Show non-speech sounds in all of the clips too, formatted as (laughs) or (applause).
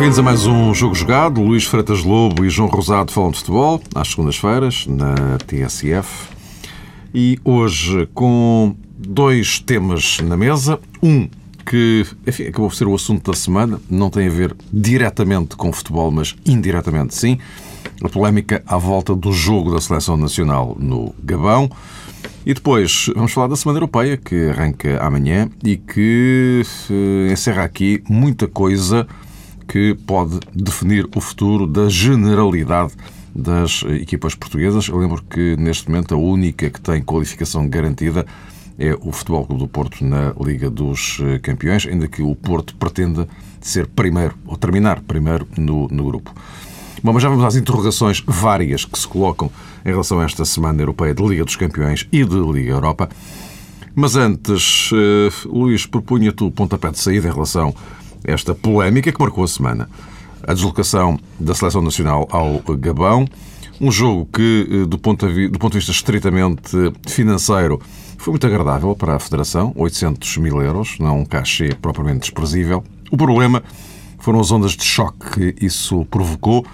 Bem-vindos a mais um Jogo Jogado. Luís Freitas Lobo e João Rosado falam de futebol às segundas-feiras na TSF. E hoje com dois temas na mesa. Um que, enfim, acabou por ser o assunto da semana, não tem a ver diretamente com futebol, mas indiretamente sim. A polémica à volta do jogo da Seleção Nacional no Gabão. E depois vamos falar da Semana Europeia, que arranca amanhã e que eh, encerra aqui muita coisa que pode definir o futuro da generalidade das equipas portuguesas. Eu lembro que neste momento a única que tem qualificação garantida é o Futebol Clube do Porto na Liga dos eh, Campeões, ainda que o Porto pretenda ser primeiro, ou terminar primeiro no, no grupo. Bom, mas já vamos às interrogações várias que se colocam em relação a esta Semana Europeia de Liga dos Campeões e de Liga Europa. Mas antes, uh, Luís, propunha-te o pontapé de saída em relação esta polémica que marcou a semana. A deslocação da Seleção Nacional ao Gabão, um jogo que, eh, do ponto de vista estritamente financeiro, foi muito agradável para a Federação, 800 mil euros, não um cachê propriamente desprezível. O problema foram as ondas de choque que isso provocou,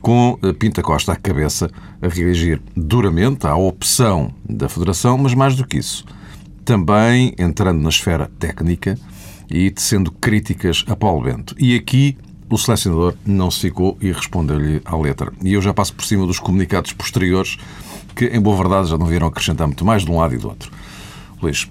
com eh, Pinta Costa à cabeça a reagir duramente à opção da Federação, mas mais do que isso, também entrando na esfera técnica, e tecendo críticas a Paulo Bento. E aqui o selecionador não se ficou e respondeu-lhe à letra. E eu já passo por cima dos comunicados posteriores que, em boa verdade, já não vieram acrescentar muito mais de um lado e do outro. Luís.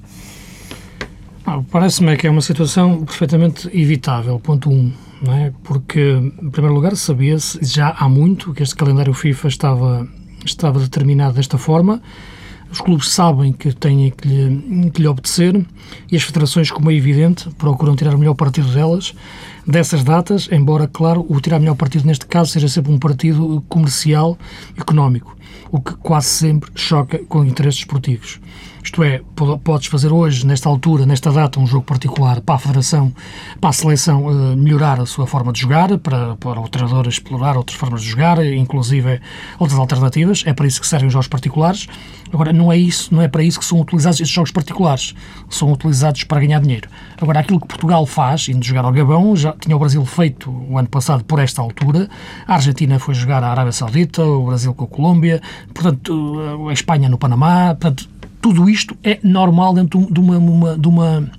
Ah, Parece-me que é uma situação perfeitamente evitável, ponto um. Não é? Porque, em primeiro lugar, sabia-se já há muito que este calendário FIFA estava, estava determinado desta forma os clubes sabem que têm que lhe, que lhe obedecer e as federações, como é evidente, procuram tirar o melhor partido delas, dessas datas, embora, claro, o tirar o melhor partido neste caso seja sempre um partido comercial, económico, o que quase sempre choca com interesses esportivos. Isto é, podes fazer hoje, nesta altura, nesta data, um jogo particular para a Federação, para a seleção uh, melhorar a sua forma de jogar, para, para o treinador explorar outras formas de jogar, inclusive outras alternativas. É para isso que servem os jogos particulares. Agora, não é isso, não é para isso que são utilizados estes jogos particulares. São utilizados para ganhar dinheiro. Agora, aquilo que Portugal faz, indo jogar ao Gabão, já tinha o Brasil feito o ano passado por esta altura. A Argentina foi jogar à Arábia Saudita, o Brasil com a Colômbia, portanto, a Espanha no Panamá. Portanto, tudo isto é normal dentro de uma, uma, de uma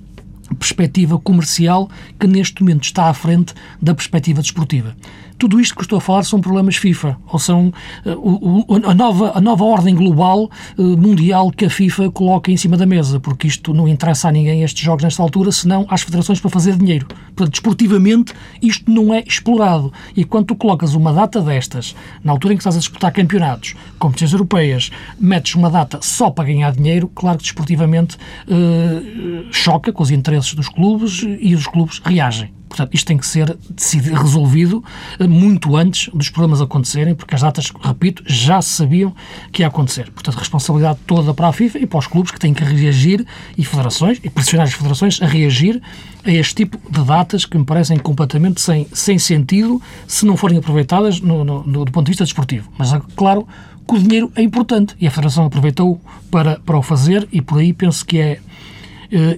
perspectiva comercial que neste momento está à frente da perspectiva desportiva. Tudo isto que estou a falar são problemas FIFA, ou são uh, a, nova, a nova ordem global uh, mundial que a FIFA coloca em cima da mesa, porque isto não interessa a ninguém estes jogos nesta altura, senão às federações para fazer dinheiro. Portanto, desportivamente, isto não é explorado. E quando tu colocas uma data destas, na altura em que estás a disputar campeonatos, competições europeias, metes uma data só para ganhar dinheiro, claro que desportivamente uh, choca com os interesses dos clubes e os clubes reagem. Portanto, isto tem que ser decidido, resolvido eh, muito antes dos problemas acontecerem, porque as datas, repito, já sabiam que ia acontecer. Portanto, responsabilidade toda para a FIFA e para os clubes que têm que reagir e federações, e pressionar as federações a reagir a este tipo de datas que me parecem completamente sem, sem sentido se não forem aproveitadas no, no, no, do ponto de vista desportivo. Mas, é claro, que o dinheiro é importante e a Federação aproveitou para, para o fazer e por aí penso que é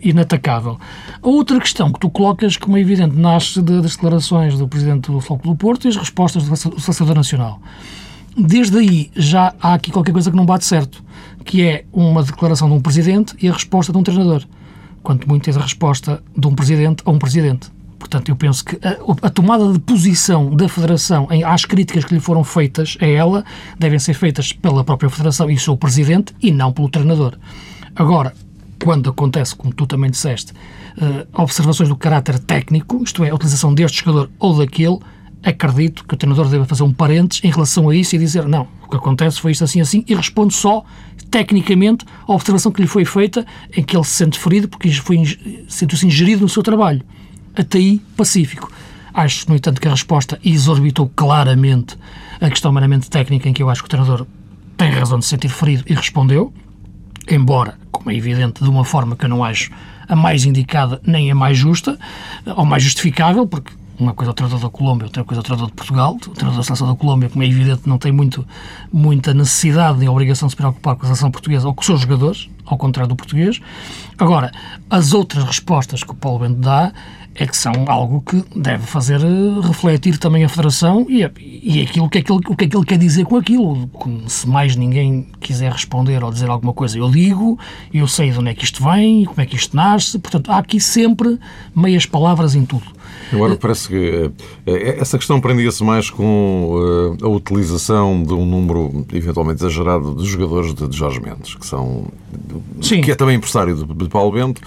inatacável. A outra questão que tu colocas, como é evidente, nasce de, das declarações do Presidente do Floco do Porto e as respostas do Selecionador Nacional. Desde aí já há aqui qualquer coisa que não bate certo, que é uma declaração de um Presidente e a resposta de um treinador. Quanto muito tens a resposta de um Presidente a um Presidente. Portanto, eu penso que a, a, tomada de posição da Federação em, às críticas que lhe foram feitas a ela devem ser feitas pela própria Federação e o seu Presidente e não pelo treinador. Agora, quando acontece, como tu também disseste, uh, observações do caráter técnico, isto é, a utilização deste jogador ou daquele, acredito que o treinador deve fazer um parênteses em relação a isso e dizer não, o que acontece foi isto assim assim e responde só tecnicamente à observação que lhe foi feita em que ele se sente ferido porque sentiu-se ingerido no seu trabalho. Até aí, pacífico. Acho, no entanto, que a resposta exorbitou claramente a questão meramente técnica em que eu acho que o treinador tem razão de se sentir ferido e respondeu, embora como é evidente, de uma forma que eu não acho a mais indicada nem a mais justa, ou mais justificável, porque Uma coisa é o treinador da Colômbia, outra coisa é o treinador de Portugal. O treinador da seleção da Colômbia, como é evidente, não tem muito, muita necessidade nem obrigação de se preocupar com a seleção portuguesa ou com os seus jogadores, ao contrário do português. Agora, as outras respostas que o Paulo Bento dá é que são algo que deve fazer eh, refletir também a Federação e, e aquilo que ele, o que é que ele quer dizer com aquilo. Se mais ninguém quiser responder ou dizer alguma coisa, eu digo, eu sei de onde é que isto vem, como é que isto nasce, portanto, há aqui sempre meias palavras em tudo. Agora parece que uh, essa questão prendia-se mais com a utilização de um número eventualmente exagerado de jogadores de, Jorge Mendes, que são Sim. que é também empresário de Paulo Bento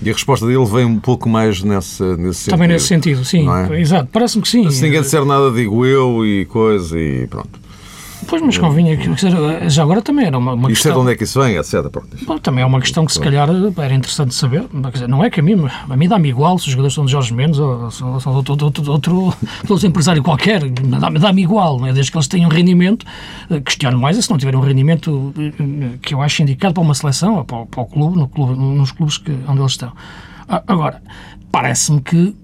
e a resposta dele vem um pouco mais nessa, nesse sentido. Também nesse sentido, sim. É? Exato, parece-me que sim. Se ninguém disser nada, digo eu e coisa e pronto. Pois, mas convinha que já agora também era uma, uma questão... Isto é de onde é que isso vem, etc. Bom, também é uma questão que se calhar era interessante saber. Não é que a mim, a mim dá-me igual se os jogadores são de Jorge Mendes ou são, são de outro, outro, outro, outro empresário qualquer, dá-me dá igual, é? desde que eles tenham rendimento. Eh, questiono mais é se não tiverem um rendimento eh, que eu acho indicado para uma seleção ou para, para o clube, no clube, nos clubes que, onde eles estão. Agora, parece-me que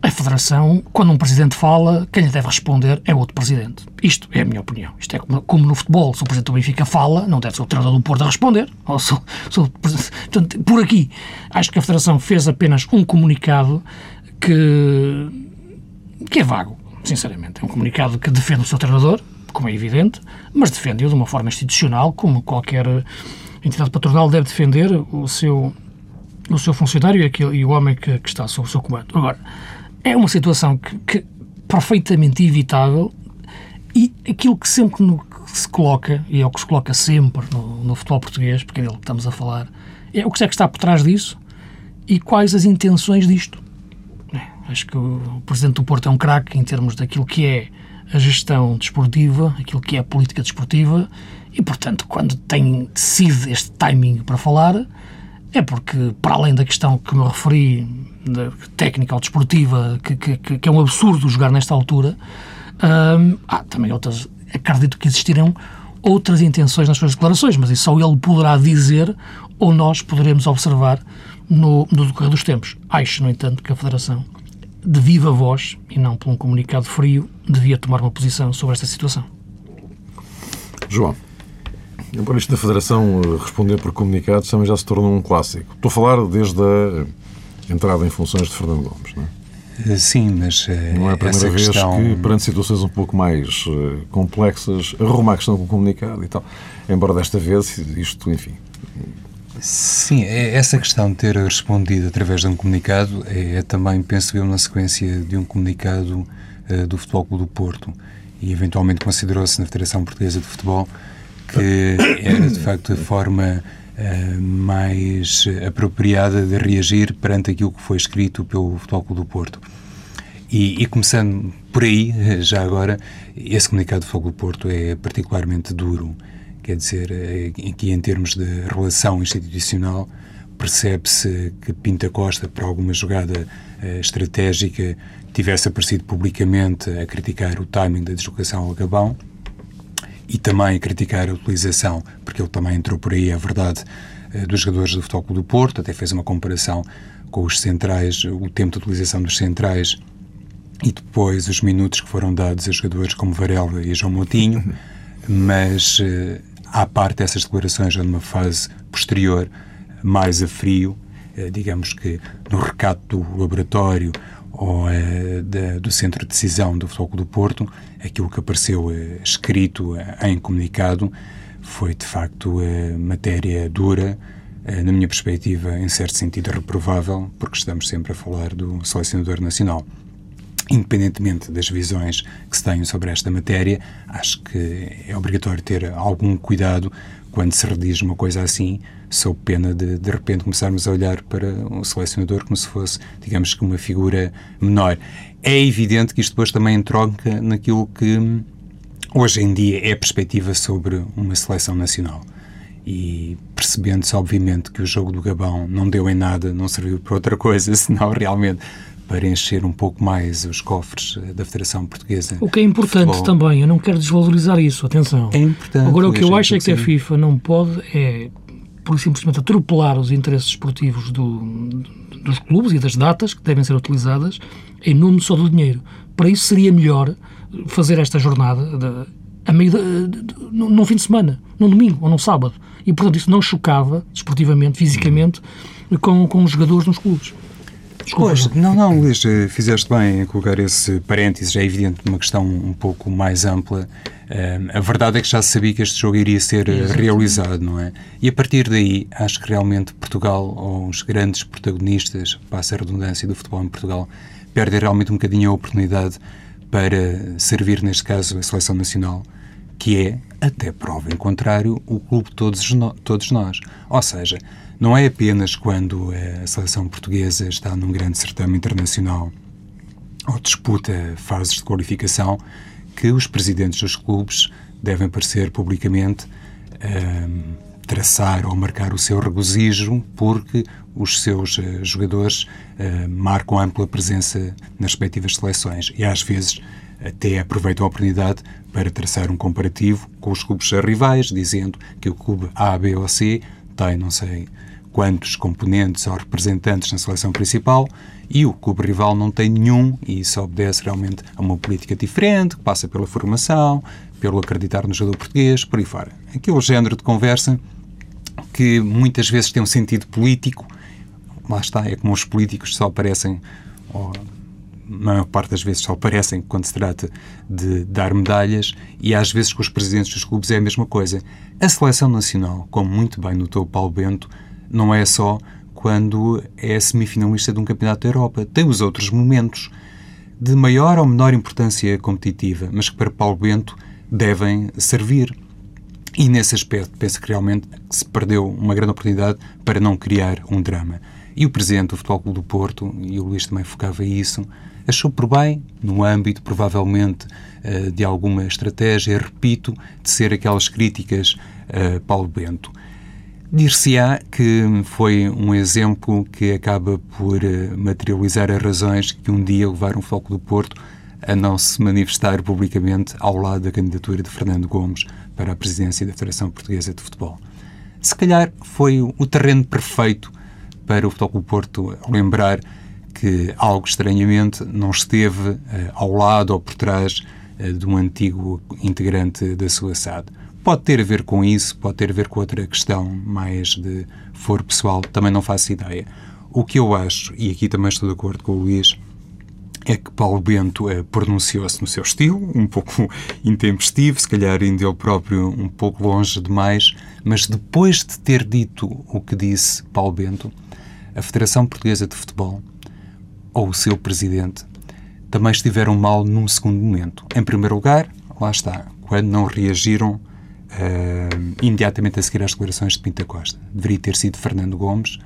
a Federação, quando um presidente fala, quem lhe deve responder é outro presidente. Isto é a minha opinião. Isto é como, como no futebol, se o presidente do Benfica fala, não deve ser o treinador do Porto a responder. Ou se, se o, portanto, por aqui, acho que a Federação fez apenas um comunicado que, que é vago, sinceramente. É um comunicado que defende o seu treinador, como é evidente, mas defende-o de uma forma institucional, como qualquer entidade patronal deve defender o seu, o seu funcionário e, aquele, e o homem que, que está sob o seu comando. Agora, é uma situação que, que perfeitamente evitável e aquilo que sempre no, que se coloca, e é o que se coloca sempre no, no futebol português, porque é dele que estamos a falar, é o que é que está por trás disso e quais as intenções disto. É, acho que o Presidente do Porto é um craque em termos daquilo que é a gestão desportiva, aquilo que é a política desportiva, e, portanto, quando tem, decide este timing para falar, é porque, para além da questão que me referi técnica ou desportiva, que, que, que, é um absurdo jogar nesta altura, hum, há também outras. Acredito que existirão outras intenções nas suas declarações, mas isso só ele poderá dizer ou nós poderemos observar no, no decorrer dos tempos. Acho, no entanto, que a Federação, de viva voz, e não por um comunicado frio, devia tomar uma posição sobre esta situação. João. Embora isto da Federação eh, responder por comunicados também já se tornou um clássico. Estou a falar desde a entrada em funções de Fernando Gomes, não é? Eh, sim, mas eh, não é a primeira vez questão... que, perante situações um pouco mais complexas, arruma a questão com o comunicado e tal. Embora desta vez isto, enfim. Sim, é, essa questão de ter respondido através de um comunicado é, é também, penso eu, na sequência de um comunicado uh, do Futebol Clube do Porto e eventualmente considerou-se na Federação Portuguesa de Futebol que era de facto a forma uh, mais apropriada de reagir perante aquilo que foi escrito pelo Futebol do Porto. E, e, começando por aí, já agora, esse comunicado do Futebol do Porto é particularmente duro. Quer dizer, aqui em termos de relação institucional, percebe-se que Pinta Costa, para alguma jogada uh, estratégica, tivesse aparecido publicamente a criticar o timing da deslocação ao Gabão, e também criticar a utilização, porque ele também entrou por aí, é verdade, eh, dos jogadores do Futebol Clube do Porto, até fez uma comparação com os centrais, o tempo de utilização dos centrais e depois os minutos que foram dados a jogadores como Varela e João Moutinho, (laughs) mas eh, à parte dessas declarações, já numa fase posterior, mais a frio, eh, digamos que no recato do laboratório ou é, da, do Centro de Decisão do Futebol do Porto, aquilo que apareceu é, escrito é, em comunicado foi, de facto, matéria dura, na minha perspectiva, em certo sentido, reprovável, porque estamos sempre a falar do selecionador nacional. Independentemente das visões que se tenham sobre esta matéria, acho que é obrigatório ter algum cuidado quando se redige uma coisa assim, sob pena de, de repente, começarmos a olhar para o selecionador como se fosse, digamos que, uma figura menor. É evidente que isto depois também entronca naquilo que hoje em dia é a perspectiva sobre uma seleção nacional. E percebendo-se, obviamente, que o jogo do Gabão não deu em nada, não serviu para outra coisa, (laughs) senão realmente para encher um pouco mais os cofres da Federação Portuguesa. O que é importante também, eu não quero desvalorizar isso, atenção. É importante. Agora, o que eu acho é que a FIFA não pode é, por simplesmente, atropelar os interesses esportivos do, dos clubes e das datas que devem ser utilizadas em nome só do dinheiro. Para isso seria melhor fazer esta jornada de, a meio de, de, num fim de semana, num domingo ou num sábado. E, portanto, isso não chocava, desportivamente, fisicamente, com, com os jogadores nos clubes. Desculpa, pois, não, não, Luís, eh, fizeste bem em colocar esse parênteses, é evidente uma questão um pouco mais ampla. Eh, a verdade é que já se sabia que este jogo iria ser eh, realizado, não é? E a partir daí, acho que realmente Portugal, ou os grandes protagonistas, passa a redundância do futebol em Portugal, perdem realmente um bocadinho a oportunidade para servir, neste caso, a seleção nacional, que é, até prova em contrário, o clube de todos, todos nós. Ou seja, não é apenas quando a seleção portuguesa está num grande certame internacional ou disputa fases de qualificação que os presidentes dos clubes devem aparecer publicamente um, traçar ou marcar o seu regozijo porque os seus uh, jogadores uh, marcam ampla presença nas respectivas seleções e às vezes até aproveitam a oportunidade para traçar um comparativo com os clubes rivais, dizendo que o clube A, B ou C tem, não sei, quantos componentes ou representantes na seleção principal e o clube rival não tem nenhum e isso obedece realmente a uma política diferente, que passa pela formação, pelo acreditar no jogador português, por aí fora. Aquele género de conversa que muitas vezes tem um sentido político, lá está, é como os políticos só aparecem, ou a maior parte das vezes só aparecem quando se trata de dar medalhas e às vezes com os presidentes dos clubes é a mesma coisa. A seleção nacional, como muito bem notou Paulo Bento, não é só quando é semifinalista de um campeonato da Europa. Tem os outros momentos de maior ou menor importância competitiva, mas que para Paulo Bento devem servir. E nesse aspecto, penso que realmente se perdeu uma grande oportunidade para não criar um drama. E o presidente do Futebol Clube do Porto, e o Luís também focava isso, achou por bem, no âmbito provavelmente eh, de alguma estratégia, repito, de ser aquelas críticas a Paulo Bento. Dir-se-á que foi um exemplo que acaba por eh, materializar as razões que um dia levaram o Foco do Porto a não se manifestar publicamente ao lado da candidatura de Fernando Gomes para a presidência da Federação Portuguesa de Futebol. Se calhar foi o terreno perfeito para o Futebol do Porto lembrar que algo estranhamente não esteve uh, ao lado ou por trás uh, de um antigo integrante da sua SAD. Pode ter a ver com isso, pode ter a ver com outra questão mais de foro pessoal, também não faço ideia. O que eu acho, e aqui também estou de acordo com o Luís, é que Paulo Bento eh, pronunciou-se no seu estilo, um pouco (laughs) intempestivo, se calhar indo ele próprio um pouco longe demais, mas depois de ter dito o que disse Paulo Bento, a Federação Portuguesa de Futebol, ou o seu presidente, também estiveram mal num segundo momento. Em primeiro lugar, lá está, quando não reagiram uh, imediatamente a seguir às declarações de Pinta Costa. Deveria ter sido Fernando Gomes,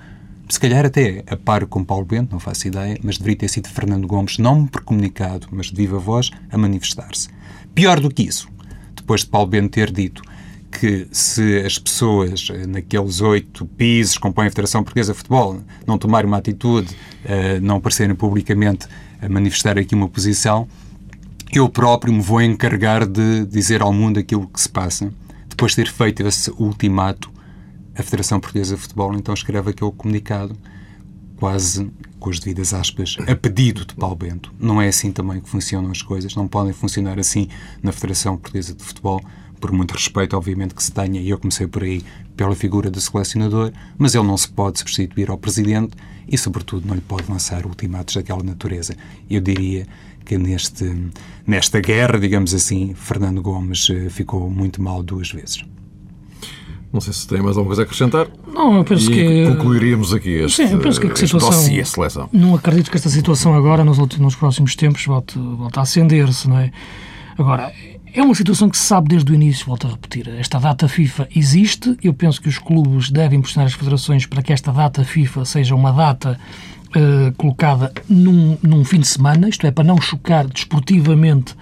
se calhar até a par com Paulo Bento, não faço ideia, mas deveria ter sido Fernando Gomes, não por comunicado, mas de viva voz, a manifestar-se. Pior do que isso, depois de Paulo Bento ter dito que se as pessoas eh, naqueles oito pisos que compõem a Federação Portuguesa de Futebol não tomarem uma atitude, uh, não aparecerem publicamente a manifestar aqui uma posição, eu próprio me vou encarregar de dizer ao mundo aquilo que se passa depois de ter feito esse ultimato, a Federação Portuguesa de Futebol então escreve aquele comunicado, quase com as devidas aspas, a pedido de Paulo Bento. Não é assim também que funcionam as coisas, não podem funcionar assim na Federação Portuguesa de Futebol, por muito respeito, obviamente, que se tenha, e eu comecei por aí, pela figura do selecionador, mas ele não se pode substituir ao Presidente e, sobretudo, não lhe pode lançar ultimatos daquela natureza. Eu diria que neste, nesta guerra, digamos assim, Fernando Gomes eh, ficou muito mal duas vezes. Não sei se tem mais alguma coisa a acrescentar. Não, eu penso e que. Concluiríamos aqui este, Sim, eu penso que a situação. a seleção. Não acredito que esta situação agora, nos, últimos, nos próximos tempos, volte, volte a acender-se, não é? Agora, é uma situação que se sabe desde o início, volto a repetir. Esta data FIFA existe. Eu penso que os clubes devem pressionar as federações para que esta data FIFA seja uma data uh, colocada num, num, fim de semana, isto é, para não chocar desportivamente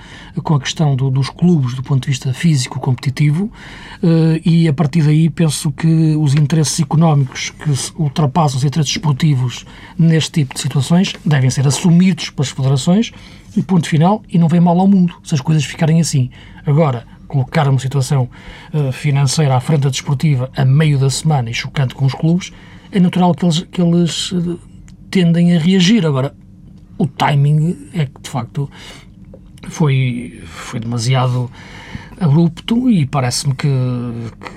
com a questão do, dos clubes do ponto de vista físico-competitivo, uh, e a partir daí penso que os interesses económicos que ultrapassam os interesses desportivos neste tipo de situações devem ser assumidos pelas federações, e ponto final, e não vem mal ao mundo se as coisas ficarem assim. Agora, colocar uma situação uh, financeira à frente da desportiva a meio da semana e chocante com os clubes, é natural que eles, que eles tendem a reagir. Agora, o timing é que, de facto, foi, foi demasiado abrupto e parece-me que,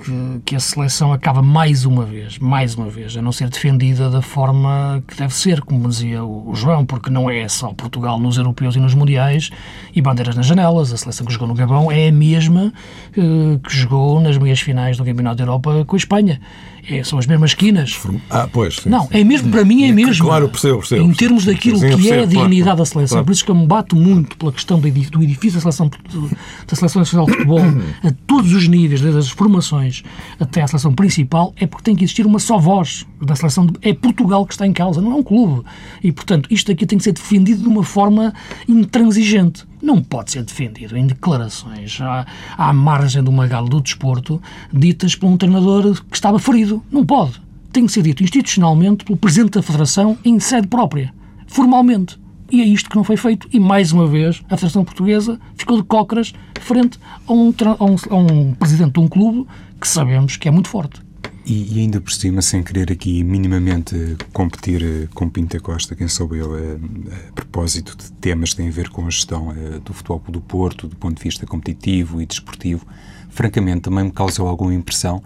que, que, a seleção acaba mais uma vez, mais uma vez, a não ser defendida da forma que deve ser, como dizia o, João, porque não é só Portugal nos europeus e nos mundiais e bandeiras nas janelas. A seleção que jogou no Gabão é a mesma uh, que jogou nas meias finais do Campeonato da Europa com a Espanha. É, são as mesmas esquinas. Ah, pois. Sim, não, sim. é mesmo, para mim é mesmo. Claro, percebo, percebo. Em termos daquilo sim, que é a dignidade claro, da seleção. Claro. Por isso que eu me bato muito pela questão do edifício da seleção, da seleção nacional de futebol, a todos os níveis, desde as formações até à seleção principal, é porque tem que existir uma só voz da seleção. De, é Portugal que está em causa, não é um clube. E, portanto, isto aqui tem que ser defendido de uma forma intransigente não pode ser defendido em declarações à, à margem de uma gala do desporto ditas por um treinador que estava ferido. Não pode. Tem que ser dito institucionalmente pelo Presidente da Federação em sede própria, formalmente. E é isto que não foi feito. E, mais uma vez, a Federação Portuguesa ficou de cócoras frente a um, a um, a um presidente de um clube que sabemos que é muito forte. E, e, ainda por cima, sem querer aqui minimamente competir eh, com Pinta Costa, quem sou eu, a, eh, a, propósito de temas que têm a ver com a gestão a, eh, do Futebol do Porto, do ponto de vista competitivo e desportivo, francamente também me causou alguma impressão,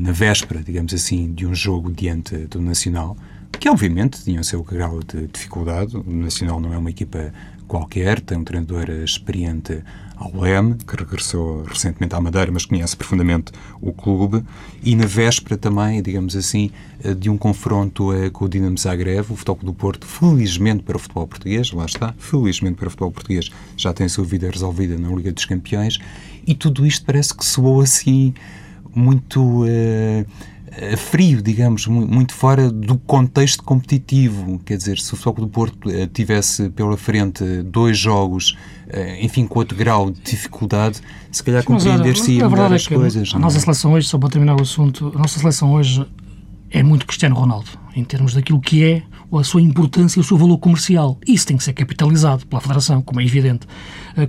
na véspera, digamos assim, de um jogo diante do Nacional, que obviamente tinha o seu grau de dificuldade. O Nacional não é uma equipa qualquer, tem um treinador experiente ao Leme, que regressou recentemente à Madeira, mas conhece profundamente o clube, e na véspera também, digamos assim, eh, de um confronto eh, com o Dinamo Zagreb, o Futebol do Porto, felizmente para o futebol português, lá está, felizmente para o futebol português, já tem a sua vida resolvida na Liga dos Campeões, e tudo isto parece que soou assim muito... Uh, frio, digamos, muito fora do contexto competitivo. Quer dizer, se o Futebol do Porto eh, tivesse pela frente dois jogos, eh, enfim, com outro grau de dificuldade, se calhar compreenderia melhor as é coisas. A nossa é? seleção hoje, só para terminar o assunto, a nossa seleção hoje é muito Cristiano Ronaldo, em termos daquilo que é a sua importância e o seu valor comercial. Isso tem que ser capitalizado pela Federação, como é evidente.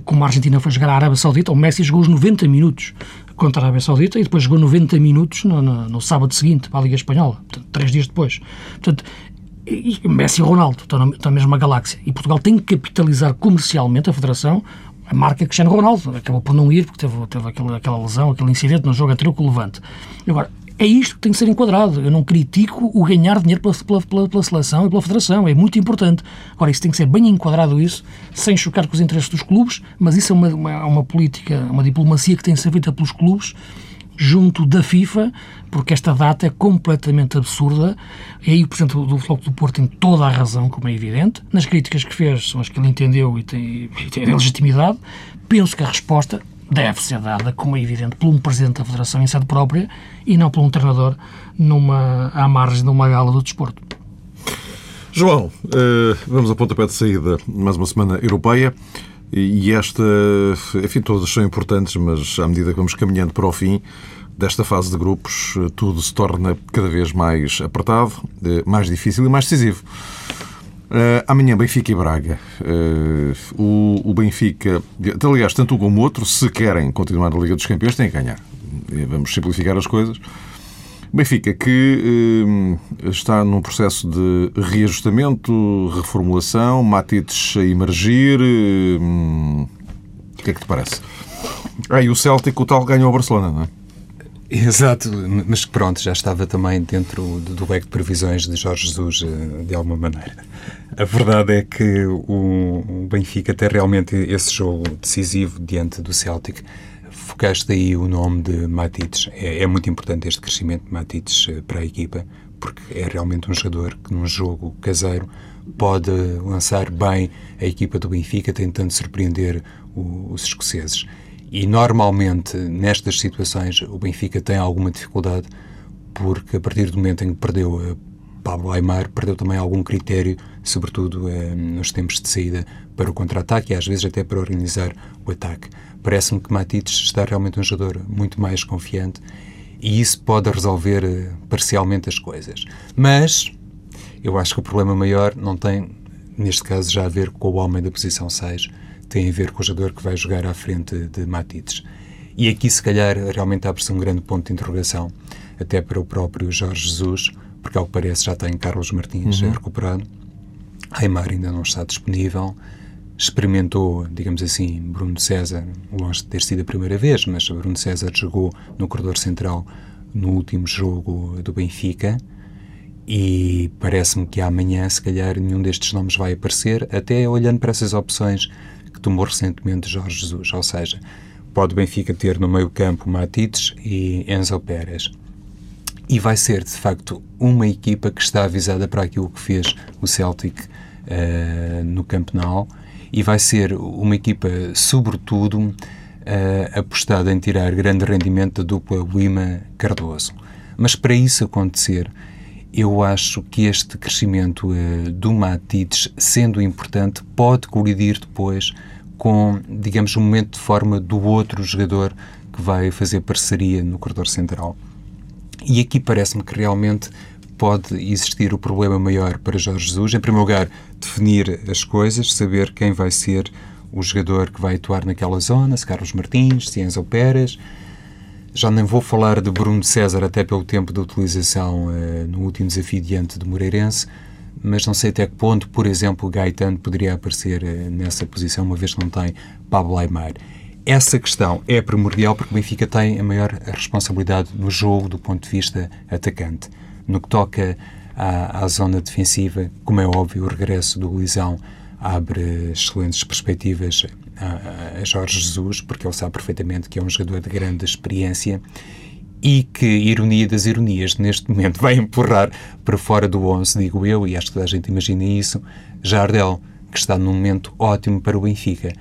Como a Argentina foi jogar à Arábia Saudita, o Messi jogou os 90 minutos contra a Arábia Saudita e depois jogou 90 minutos no, no, no sábado seguinte para a Liga Espanhola, portanto, três dias depois. Portanto, e, Messi e Ronaldo estão na, estão na mesma galáxia. E Portugal tem que capitalizar comercialmente a Federação a marca Cristiano Ronaldo. Acabou por não ir porque teve, teve aquela, aquela lesão, aquele incidente no jogo anterior com o Levante. Agora, é isto que tem que ser enquadrado. Eu não critico o ganhar dinheiro pela, pela, pela, seleção e pela federação, é muito importante. Agora, isso tem que ser bem enquadrado, isso, sem chocar com os interesses dos clubes, mas isso é uma, uma, uma política, uma diplomacia que tem que ser feita pelos clubes junto da FIFA, porque esta data é completamente absurda. E aí o Presidente do Futebol do Porto tem toda a razão, como é evidente. Nas críticas que fez, são as que ele entendeu e tem, e tem legitimidade. Penso que a resposta deve ser dada, como é evidente, por um Presidente da Federação em sede própria e não por um treinador numa, à margem de uma gala do desporto. João, eh, vamos ao pontapé de saída, mais uma semana europeia. E esta, enfim, todas são importantes, mas à medida que vamos caminhando para o fim desta fase de grupos, tudo se torna cada vez mais apertado, eh, mais difícil e mais decisivo. Uh, amanhã Benfica e Braga. Uh, o, o, Benfica, aliás, tanto um como o outro, se querem continuar na Liga dos Campeões, têm que ganhar. Vamos simplificar as coisas. Benfica, que uh, está num processo de reajustamento, reformulação, Matites a emergir. o que é que te parece? Ah, e o Celtic, o tal, ganhou o Barcelona, não é? (laughs) Exato, mas pronto, já estava também dentro do leque de previsões de Jorge Jesus, eh, de alguma maneira. A verdade é que o Benfica tem realmente esse jogo decisivo diante do Celtic. Focaste aí o nome de Matites. É, é muito importante este crescimento de Matites eh, para a equipa, porque é realmente um jogador que num jogo caseiro pode lançar bem a equipa do Benfica, tentando surpreender os escoceses. E normalmente, nestas situações, o Benfica tem alguma dificuldade, porque a partir do momento em que perdeu eh, Pablo Aymar, perdeu também algum critério, sobretudo eh, nos tempos de saída para o contra-ataque e às vezes até para organizar o ataque. Parece-me que Matites está realmente um jogador muito mais confiante e isso pode resolver eh, parcialmente as coisas. Mas eu acho que o problema maior não tem, neste caso, já a ver com o homem da posição 6, tem a ver com o jogador que vai jogar à frente de Matites. E aqui, se calhar, realmente abre-se um grande ponto de interrogação, até para o próprio Jorge Jesus, porque ao que parece já tem Carlos Martins uhum. recuperado. Aymar ainda não está disponível. Experimentou, digamos assim, Bruno César, longe de ter sido a primeira vez, mas Bruno César jogou no corredor central no último jogo do Benfica e parece-me que amanhã, se calhar, nenhum destes nomes vai aparecer, até olhando para essas opções que tomou recentemente Jorge Jesus. Ou seja, pode o Benfica ter no meio-campo Matites e Enzo Pérez. E vai ser, de facto, uma equipa que está avisada para aquilo que fez o Celtic uh, no Camp Nou e vai ser uma equipa, sobretudo, uh, apostada em tirar grande rendimento da dupla Lima-Cardoso. Mas para isso acontecer, eu acho que este crescimento uh, do Matites, sendo importante, pode colidir depois com, digamos, o um momento de forma do outro jogador que vai fazer parceria no corredor central. E aqui parece-me que realmente pode existir o problema maior para Jorge Jesus. Em primeiro lugar, definir as coisas, saber quem vai ser o jogador que vai atuar naquela zona, se Carlos Martins, se Enzo Pérez. Já nem vou falar de Bruno César, até pelo tempo de utilização uh, no último desafio diante do Moreirense, mas não sei até que ponto, por exemplo, Gaetano poderia aparecer uh, nessa posição, uma vez que não tem Pablo Aymar. Essa questão é primordial porque o Benfica tem a maior responsabilidade no jogo do ponto de vista atacante. No que toca à, à zona defensiva, como é óbvio, o regresso do Luizão abre excelentes perspectivas a, a, Jorge Jesus, porque ele sabe perfeitamente que é um jogador de grande experiência e que, ironia das ironias, neste momento vai empurrar para fora do 11, digo eu, e acho que toda a gente imagina isso, Jardel, que está num momento ótimo para o Benfica.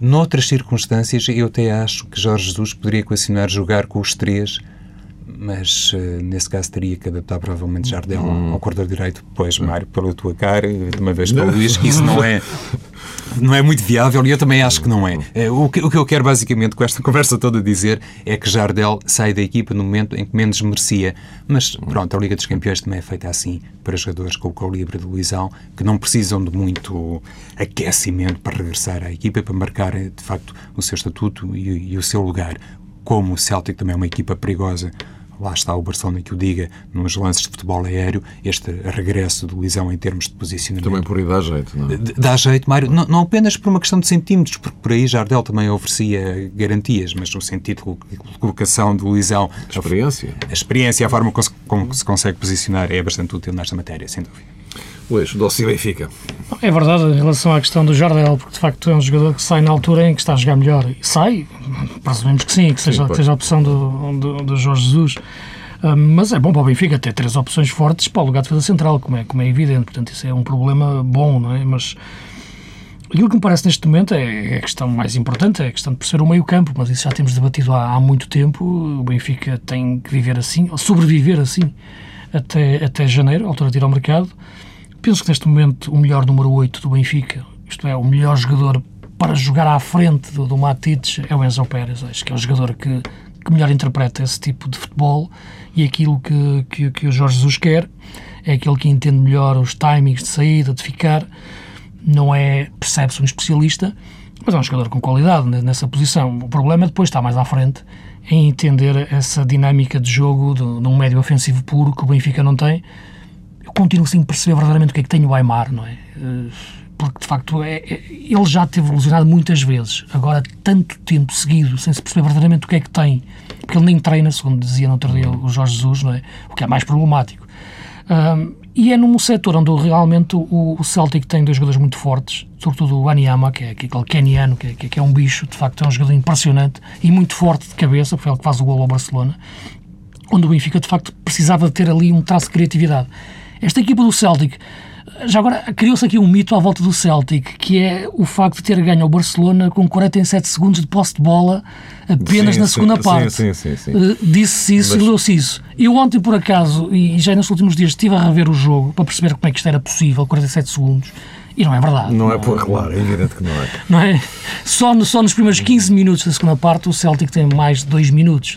Noutras circunstâncias, eu até acho que Jorge Jesus poderia equacionar jogar com os três, mas uh, nesse caso teria que adaptar provavelmente Jardel hum. ao corredor direito. Pois, Mário, pela tua cara, de uma vez para o Luís, isso não é (laughs) não é muito viável e eu também acho que não é. é. O que, o que eu quero basicamente com esta (laughs) conversa toda dizer é que Jardel sai da equipa no momento em que menos merecia. Mas pronto, a Liga dos Campeões também é feita assim para jogadores com o calibre de Luizão que não precisam de muito aquecimento para regressar à equipa, para marcar de facto o seu estatuto e, e o seu lugar. Como o Celtic também é uma equipa perigosa lá está o Barcelona que o diga, nos lances de futebol aéreo, este regresso do Lisão em termos de posicionamento. Também por aí dá jeito, não é? Dá jeito, Mário, não, não, apenas por uma questão de centímetros, porque por aí Jardel também oferecia garantias, mas no sentido de colocação do Lisão. A experiência. A experiência, a forma como se, como se consegue posicionar é bastante útil nesta matéria, sem dúvida. Luís, doce Benfica. É verdade, em relação à questão do Jardel, porque de facto é um jogador que sai na altura em que está a jogar melhor. E sai, presumimos que sim, que seja, sim, que seja a opção do, do, do Jorge Jesus. Uh, mas é bom para o Benfica ter três opções fortes para o lugar de defesa central, como é, como é evidente. Portanto, isso é um problema bom, não é? Mas aquilo que me parece neste momento é, é a questão mais importante, é a questão de perceber o meio-campo, mas isso já temos debatido há, há muito tempo. O Benfica tem que viver assim, ou sobreviver assim, até, até janeiro, altura de ir ao mercado. Penso que neste momento o melhor número 8 do Benfica, isto é, o melhor jogador para jogar à frente do, do Matites é o Enzo Pérez. Acho que é o jogador que, que melhor interpreta esse tipo de futebol e aquilo que, que, que o Jorge Jesus quer. É aquele que entende melhor os timings de saída, de ficar. Não é, percebe-se, um especialista, mas é um jogador com qualidade nessa posição. O problema é depois estar mais à frente em entender essa dinâmica de jogo de, de um médio ofensivo puro que o Benfica não tem continuo sem perceber verdadeiramente o que é que tem o Aymar, não é? Eh, porque, de facto, é, é, ele já teve lesionado muitas vezes. Agora, tanto tempo seguido, sem se perceber verdadeiramente o que é que tem, porque ele nem treina, segundo dizia no outro dia o Jorge Jesus, não é? O que é mais problemático. Um, e é num setor onde realmente o, o, Celtic tem dois jogadores muito fortes, sobretudo o Aniama, que é aquele keniano, que é, que é um bicho, de facto é um jogador impressionante e muito forte de cabeça, porque é ele que faz o gol ao Barcelona, onde o Benfica, de facto, precisava de ter ali um traço de criatividade. Esta equipa do Celtic, já agora criou-se aqui um mito à volta do Celtic, que é o facto de ter ganho o Barcelona com 47 segundos de posse de bola apenas sim, na segunda sim, parte. Sim, sim, sim, uh, Disse-se isso Mas... e leu-se isso. Eu ontem, por acaso, e já nos últimos dias estive a rever o jogo para perceber como é que isto era possível, 47 segundos, E não é verdade. Não é, por, claro, é evidente que não é. (laughs) Não é? Só, só nos primeiros 15 minutos da segunda parte o Celtic tem mais de 2 minutos.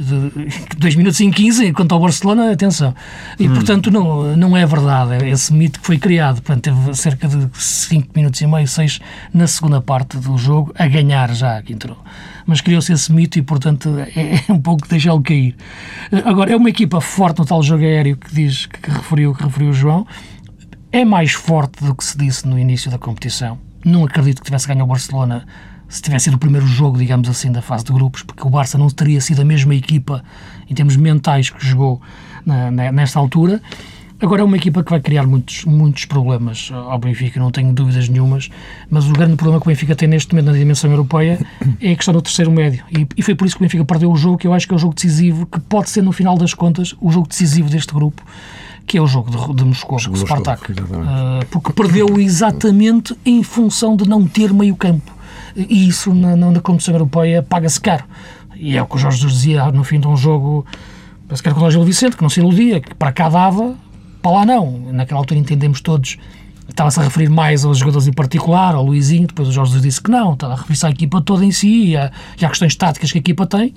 2 (laughs) minutos em 15, enquanto ao Barcelona, atenção. E, hum. portanto, não, não é verdade. Esse mito que foi criado. Portanto, teve cerca de 5 minutos e meio, 6 na segunda parte do jogo, a ganhar já que entrou. Mas criou-se esse mito e, portanto, é, é um pouco deixá-lo cair. Agora, é uma equipa forte no tal jogo aéreo que diz que referiu, que referiu o João é mais forte do que se disse no início da competição. Não acredito que tivesse ganho o Barcelona se tivesse sido o primeiro jogo, digamos assim, da fase de grupos, porque o Barça não teria sido a mesma equipa em termos mentais que jogou na, nesta altura. Agora é uma equipa que vai criar muitos, muitos problemas ao Benfica, não tenho dúvidas nenhumas, mas o grande problema que o Benfica tem neste momento na dimensão europeia é a questão do terceiro médio. E, e foi por isso que o Benfica perdeu o jogo, que eu acho que é o jogo decisivo, que pode ser, no final das contas, o jogo decisivo deste grupo que é o jogo de, de Moscou, o Spartak, uh, porque perdeu exatamente em função de não ter meio campo. E isso na, na competição europeia paga-se caro. E é o que o Jorge Jesus dizia no fim de um jogo, parece que era com o Gil Vicente, que não se iludia, que para cá dava, para lá não. Naquela altura entendemos todos estava-se a referir mais aos jogadores em particular, ao Luizinho, depois o Jorge Jesus disse que não, estava a referir-se à equipa toda em si e a, e a questões táticas que a equipa tem,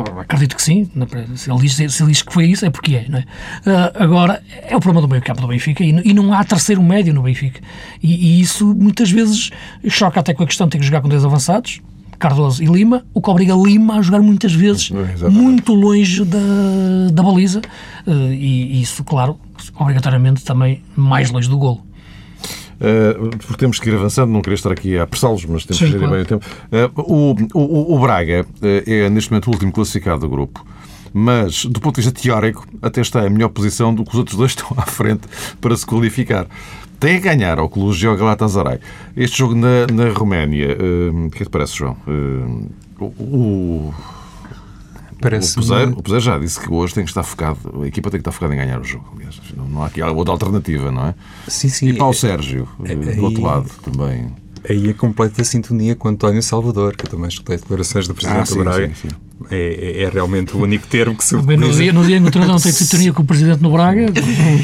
acredito que sim. Se ele, diz, se ele diz que foi isso, é porque é. Não é? Uh, agora, é o problema do meio campo do Benfica e, e não há terceiro médio no Benfica. E, e, isso muitas vezes choca até com a questão de ter que jogar com dois avançados, Cardoso e Lima, o que obriga Lima a jogar muitas vezes muito longe da, da baliza. Uh, e, e isso, claro, obrigatoriamente também mais longe do golo. Uh, porque temos que ir avançando, não queria estar aqui a apressá-los, mas temos Sim, que gerir claro. bem o tempo. Uh, o, o, o, Braga é neste momento o último classificado do grupo. Mas, do ponto de vista teórico, até está em melhor posição do que os outros dois (laughs) estão à frente para se qualificar. Tem a ganhar ao Clube ao Galatasaray. Este jogo na, na Roménia, o que é que te parece, João? o, Parece o Peseiro, o Peseiro já disse que hoje tem que estar focado, a equipa tem que estar focada em ganhar o jogo. Aliás, não, há aqui outra alternativa, não é? Sim, sim. E para o Sérgio, é, do outro lado também. Aí a completa sintonia com António Salvador, que eu também escutei declarações do Presidente ah, sim, do Braga. Sim, sim. É, é, é, realmente o único termo que se (laughs) utiliza. No dia, no dia em que o não tem sintonia com o Presidente no Braga...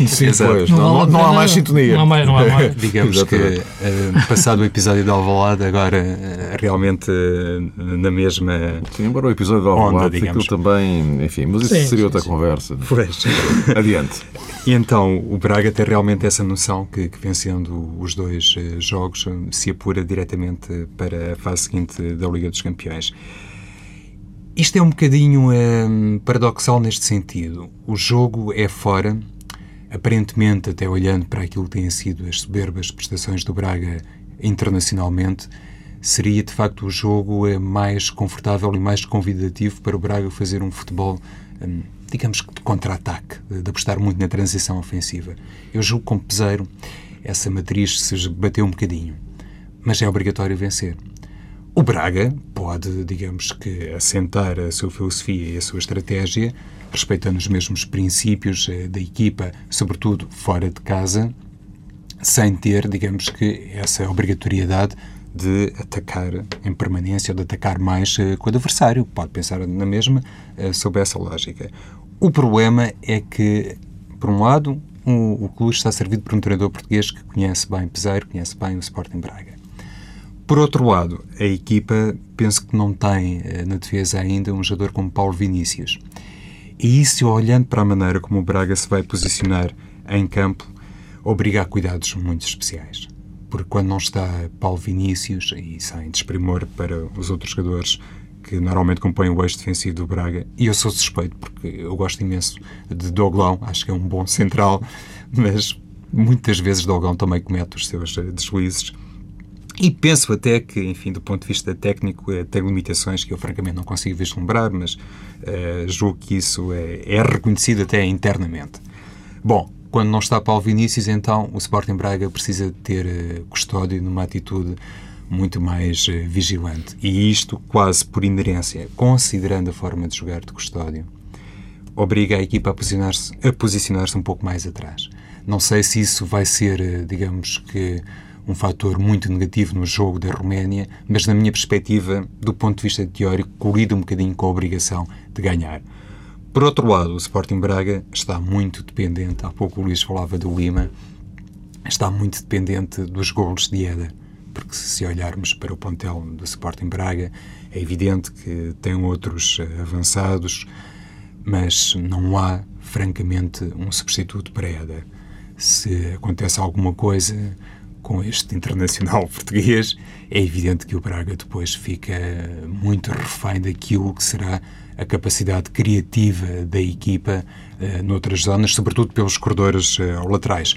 Sim, pois. Não, não, não, há mais sintonia. Não há mais, não há mais. (laughs) Digamos que, uh, passado o episódio de Alvalade, agora uh, realmente uh, na mesma Sim, embora o episódio de Alvalade aquilo também... Enfim, mas isso sim, seria outra conversa. Pois. (laughs) Adiante. E então, o Braga tem realmente essa noção que, que vencendo os dois jogos se apura diretamente para a fase seguinte da Liga dos Campeões. Isto é um bocadinho hum, paradoxal neste sentido. O jogo é fora, aparentemente, até olhando para aquilo que têm sido as soberbas prestações do Braga internacionalmente, seria de facto o jogo eh, mais confortável e mais convidativo para o Braga fazer um futebol, hum, digamos que de contra-ataque, de apostar muito na transição ofensiva. Eu julgo com peseiro, essa matriz se bateu um bocadinho, mas é obrigatório vencer. O Braga pode, digamos que, assentar a sua filosofia e a sua estratégia, respeitando os mesmos princípios eh, da equipa, sobretudo fora de casa, sem ter, digamos que, essa obrigatoriedade de atacar em permanência ou de atacar mais uh, com o adversário. Pode pensar na mesma uh, sob essa lógica. O problema é que, por um lado, o, o clube está servido por um treinador português que conhece bem Peseiro, conhece bem o Sporting Braga. Por outro lado, a equipa penso que não tem eh, na defesa ainda um jogador como Paulo Vinícius. E isso, olhando para a maneira como o Braga se vai posicionar em campo, obriga a cuidados muito especiais. Porque quando não está Paulo Vinícius, e sem desprimor para os outros jogadores que normalmente compõem o eixo defensivo do Braga, e eu sou suspeito porque eu gosto imenso de Doglão, acho que é um bom (laughs) central, mas muitas vezes Doglão também comete os seus eh, deslizes e penso até que, enfim, do ponto de vista técnico, eh, tem limitações que eu francamente não consigo vislumbrar, mas uh, julgo que isso é, é, reconhecido até internamente. Bom, quando não está Paulo Vinícius, então o Sporting Braga precisa ter uh, custódio numa atitude muito mais uh, vigilante. E isto, quase por inerência, considerando a forma de jogar de custódio, obriga a equipa a posicionar-se posicionar um pouco mais atrás. Não sei se isso vai ser, digamos que um fator muito negativo no jogo da Roménia, mas na minha perspectiva, do ponto de vista teórico, colide um bocadinho com a obrigação de ganhar. Por outro lado, o Sporting Braga está muito dependente, há pouco o Luís falava do Lima, está muito dependente dos golos de Eder. Porque se olharmos para o plantel do Sporting Braga, é evidente que tem outros eh, avançados, mas não há, francamente, um substituto para Eder. Se acontece alguma coisa com este internacional (laughs) português, é evidente que o Braga depois fica muito refém daquilo que será a capacidade criativa da equipa uh, noutras zonas, sobretudo pelos corredores uh, laterais.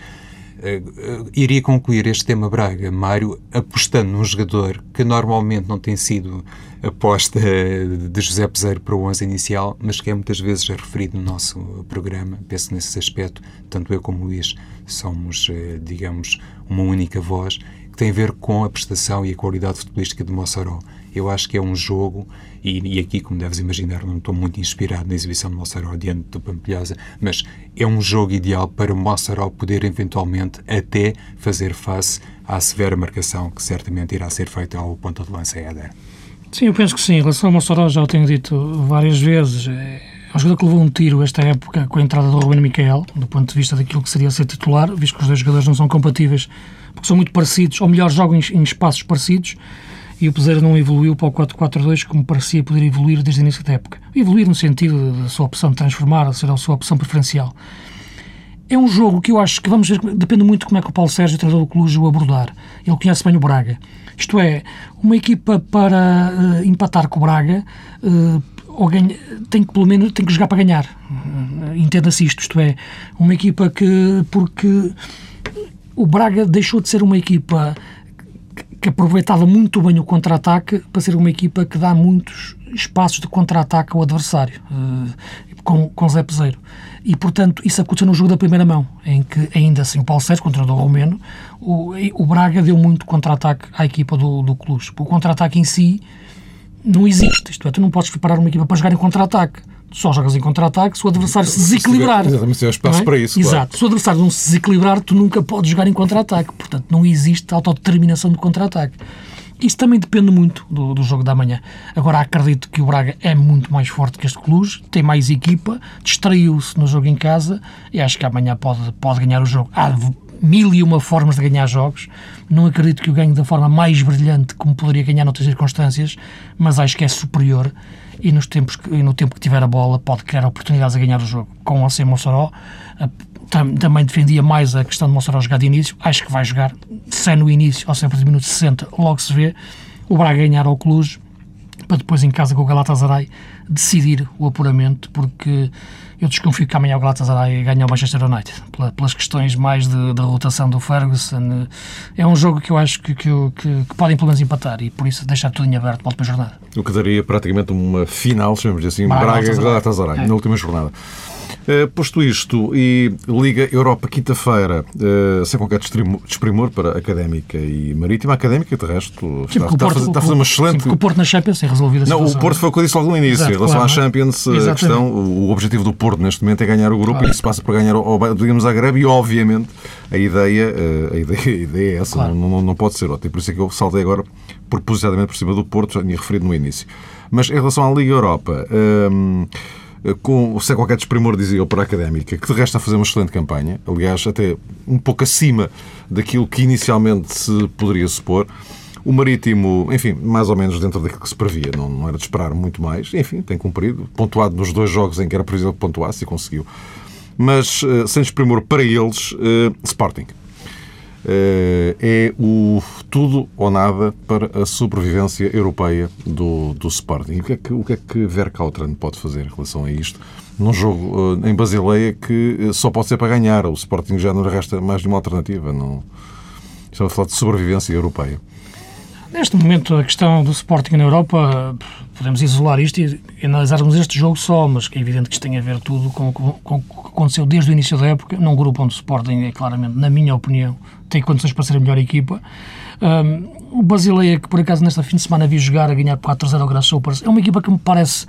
Uh, iria concluir este tema Braga, Mário, apostando num jogador que normalmente não tem sido aposta de José Peseiro para o 11 inicial, mas que é muitas vezes referido no nosso programa. Penso nesse aspecto, tanto eu como o Luís somos, digamos, uma única voz, que tem a ver com a prestação e a qualidade futebolística de Mossoró. Eu acho que é um jogo, e, e, aqui, como deves imaginar, não estou muito inspirado na exibição de Mossoró diante do Pampilhosa, mas é um jogo ideal para o Mossoró poder eventualmente até fazer face à severa marcação que certamente irá ser feita ao ponto de lança Éder. Sim, eu penso que sim. Em relação ao Mossoró, já o tenho dito várias vezes. É um jogador que levou um tiro esta época com a entrada do Ruben Miquel, do ponto de vista daquilo que seria ser titular, visto que os dois jogadores não são compatíveis, porque são muito parecidos, ou melhor, jogam em espaços parecidos e o Peseiro não evoluiu para o 4-4-2 como parecia poder evoluir desde o início da época. Evoluir no sentido da sua opção de transformar, ser a sua opção preferencial. É um jogo que eu acho que vamos ver, depende muito de como é que o Paulo Sérgio, o treinador do Clube, o abordar. Ele conhece bem o Braga. Isto é, uma equipa para uh, empatar com o Braga uh, ou ganha, tem que pelo menos tem que jogar para ganhar. Uh, Entenda-se isto, isto é, uma equipa que porque o Braga deixou de ser uma equipa que aproveitava muito bem o contra-ataque para ser uma equipa que dá muitos espaços de contra-ataque ao adversário, uh, com, com Zé Peseiro. E, portanto, isso aconteceu no jogo da primeira mão, em que, ainda assim, o Paulo Sérgio, contra o Romeno, o, o Braga deu muito contra-ataque à equipa do, do. O contra-ataque em si não existe. Isto é, tu não podes preparar uma equipa para jogar em contra-ataque só jogas em contra-ataque se o adversário se desequilibrar. Exatamente, se há espaço é? para isso. Exato. Claro. Se o adversário não se desequilibrar, tu nunca podes jogar em contra-ataque. Portanto, não existe autodeterminação de contra-ataque. Isso também depende muito do, do, jogo da manhã. Agora, acredito que o Braga é muito mais forte que este Cluj, tem mais equipa, distraiu-se no jogo em casa e acho que amanhã pode, pode ganhar o jogo. Há mil e uma formas de ganhar jogos. Não acredito que o ganhe da forma mais brilhante como poderia ganhar noutras circunstâncias, mas acho que é superior e, nos tempos que, no tempo que tiver a bola pode criar oportunidades a ganhar o jogo. Com ou sem Mossoró, também defendia mais a questão de Mossoró jogar de início. Acho que vai jogar, sem no início ou sempre de minuto 60, logo se vê. O Braga ganhar ao Cluj, para depois em casa com o Galatasaray decidir o apuramento, porque eu desconfio que amanhã o Galatasaray ganha o Manchester United, pelas questões mais da rotação do Ferguson. É um jogo que eu acho que, que, que, que podem pelo menos empatar e por isso deixar tudo em aberto para a última jornada. O que daria praticamente uma final, chamamos assim, Braga-Galatasaray, é. na última jornada. Uh, posto isto, e Liga Europa quinta-feira, uh, sem qualquer desprimor para Académica e Marítima. A Académica, de resto, está, está, Porto, está, a fazer uma excelente... Sim, o Porto na Champions tem resolvido a Não, o Porto foi o que eu disse logo no início. Exato, em relação claro, à Champions, a questão, o objetivo do Porto neste momento é ganhar o grupo claro. e isso passa para ganhar, digamos, a Greve e, obviamente, a ideia, a ideia, (laughs) a ideia é essa, claro. não, não, não, pode ser outra. E por isso é que eu saltei agora propositadamente por cima do Porto, já tinha referido no início. Mas em relação à Liga Europa... Hum, com, sem qualquer desprimor, dizia eu, para a Académica, que de resto está a fazer uma excelente campanha, aliás, até um pouco acima daquilo que inicialmente se poderia supor. O Marítimo, enfim, mais ou menos dentro daquilo que se previa, não, não era de esperar muito mais. Enfim, tem cumprido, pontuado nos dois jogos em que era previsível que pontuasse e conseguiu. Mas, eh, sem desprimor para eles, uh, Sporting. Eh, é o tudo ou nada para a sobrevivência europeia do, do Sporting. O que é que, o que, é que pode fazer em relação a isto? Num jogo eh, em Basileia que eh, só pode ser para ganhar. O Sporting já não resta mais de uma alternativa. Não... Estamos a falar de sobrevivência europeia. Neste momento, a questão do Sporting na Europa, podemos isolar isto e analisarmos este jogo só, mas é evidente que isto tem a ver tudo com, com, com o que aconteceu desde o início da época, num grupo onde o Sporting é claramente, na minha opinião, tem condições para ser a melhor equipa. Um, o Basileia, que por acaso nesta fim de semana vi jogar a ganhar 4-0 ao Grasshoppers, é uma equipa que me parece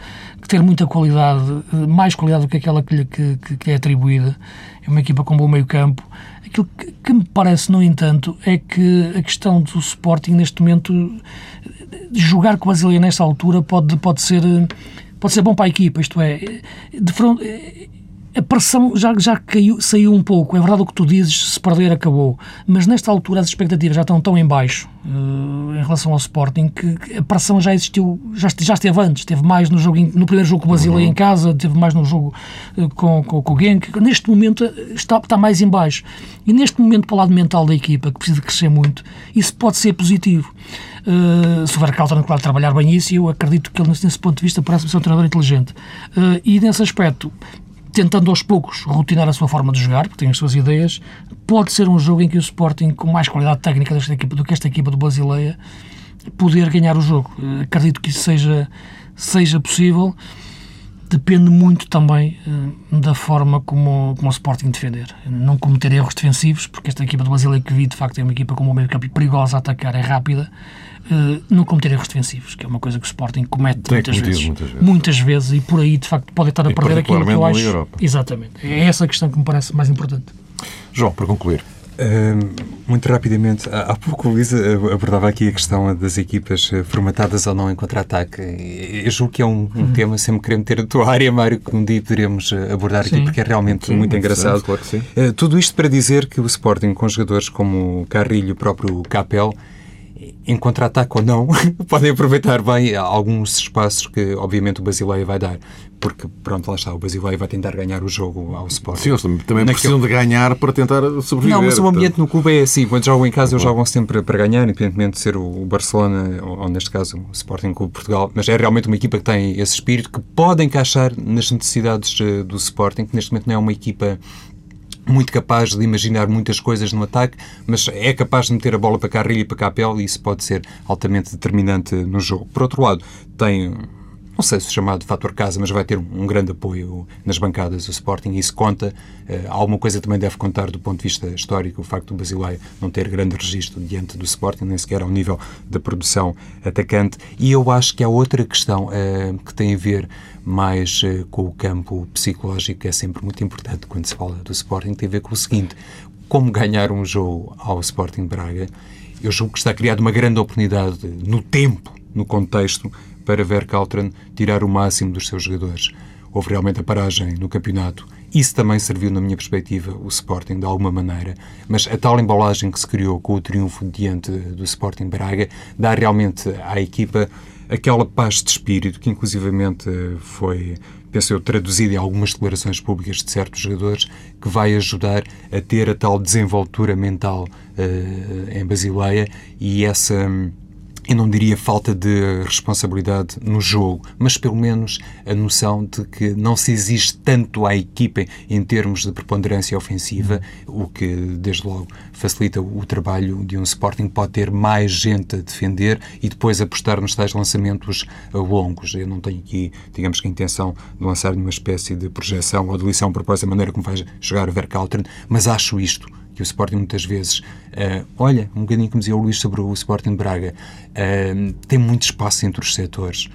ter muita qualidade, mais qualidade do que aquela que, que, que é atribuída. É uma equipa com bom meio campo, Aquilo que, me parece, no entanto, é que a questão do Sporting, neste momento, jogar com o Brasileiro nesta altura pode, pode, ser, pode ser bom para a equipa. Isto é, de front, a pressão já, já caiu, saiu um pouco. É verdade o que tu dizes, se perder acabou. Mas nesta altura as expectativas já estão tão em baixo uh, em relação ao Sporting que a pressão já existiu, já, já esteve antes. Esteve mais no, jogo, no primeiro jogo com o Basileia uhum. em casa, esteve mais no jogo uh, com, com, com o Genk. Neste momento está, está mais em baixo. E neste momento, para o lado mental da equipa, que precisa crescer muito, isso pode ser positivo. Uh, se houver Calton, claro, trabalhar bem isso, eu acredito que ele, nesse ponto de vista, parece ser um treinador inteligente. Uh, e nesse aspecto, tentando aos poucos rotinar a sua forma de jogar, porque tem as suas ideias, pode ser um jogo em que o Sporting, com mais qualidade técnica desta equipa do que esta equipa do Basileia, poder ganhar o jogo. Eh, acredito que isso seja, seja possível. Depende muito também uh, da forma como, como o Sporting defender. Não cometer erros defensivos, porque esta equipa do Basileia que vi, de facto, é uma equipa com um meio campo perigosa a atacar, é rápida uh, não cometer erros defensivos, que é uma coisa que o Sporting comete muitas vezes, muitas vezes, muitas vezes. e por aí de facto pode estar a e perder aquilo que eu acho. Europa. Exatamente. É essa a questão que me parece mais importante. João, para concluir. Uh, muito rapidamente, há pouco o Luísa abordava aqui a questão das equipas eh, formatadas ou não em contra-ataque. Eu julgo que é um, um uhum. tema, sempre querendo ter a tua área, Mário, que um dia poderemos eh, abordar sim. aqui, porque é realmente sim, muito engraçado. Claro que sim. Uh, tudo isto para dizer que o Sporting, com jogadores como o Carrilho, o próprio Capel, em contra-ataque ou não, (laughs) podem aproveitar bem alguns espaços que, obviamente, o Basileia vai dar. Porque, pronto, lá está, o Basileia vai tentar ganhar o jogo ao Sport. Sim, eles também precisam de ganhar para tentar sobreviver. Não, mas o ambiente no clube é assim. Quando jogam em casa, eles jogam sempre para ganhar, independentemente de ser o Barcelona, ou neste caso o Sporting Clube Portugal. Mas é realmente uma equipa que tem esse espírito, que pode encaixar nas necessidades eh, do Sporting, que neste momento não é uma equipa muito capaz de imaginar muitas coisas no ataque, mas é capaz de meter a bola para Carrilho e para Capel e isso pode ser altamente determinante no jogo. Por outro lado, tem não sei se chamado fator casa, mas vai ter um grande apoio nas bancadas do Sporting e isso conta. Uh, alguma coisa também deve contar do ponto de vista histórico, o facto do Basileia não ter grande registro diante do Sporting, nem sequer ao nível da produção atacante. E eu acho que há outra questão uh, que tem a ver mais uh, com o campo psicológico, que é sempre muito importante quando se fala do Sporting, tem a ver com o seguinte: como ganhar um jogo ao Sporting Braga. Eu julgo que está criada uma grande oportunidade no tempo, no contexto, para ver Caltran tirar o máximo dos seus jogadores. Houve realmente a paragem no campeonato. Isso também serviu, na minha perspectiva, o Sporting de alguma maneira, mas a tal embalagem que se criou com o triunfo diante do Sporting Braga dá realmente à equipa aquela paz de espírito que, inclusivamente, foi, penso eu, traduzida em algumas declarações públicas de certos jogadores, que vai ajudar a ter a tal desenvoltura mental uh, em Basileia e essa eu não diria falta de responsabilidade no jogo, mas pelo menos a noção de que não se existe tanto à equipa em termos de preponderância ofensiva, o que, desde logo, facilita o trabalho de um Sporting pode ter mais gente a defender e depois apostar nos tais lançamentos longos. Eu não tenho aqui, digamos que a intenção de lançar nenhuma espécie de projeção ou de lição proposta da maneira como vai jogar Verkaltern, mas acho isto que o Sporting muitas vezes, uh, olha, um bocadinho como dizia o Luís sobre o Sporting de Braga, uh, tem muito espaço entre os setores.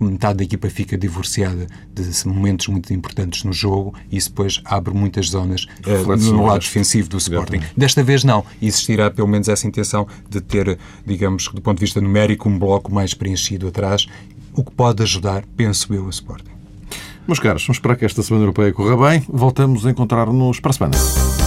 Metade da equipa fica divorciada de momentos muito importantes no jogo e isso depois abre muitas zonas uh, no lado defensivo do Sporting. Exatamente. Desta vez não. Existirá pelo menos essa intenção de ter, digamos, do ponto de vista numérico, um bloco mais preenchido atrás, o que pode ajudar, penso eu, o Sporting. Meus caros, vamos esperar que esta Semana Europeia corra bem. Voltamos a encontrar-nos para a semana.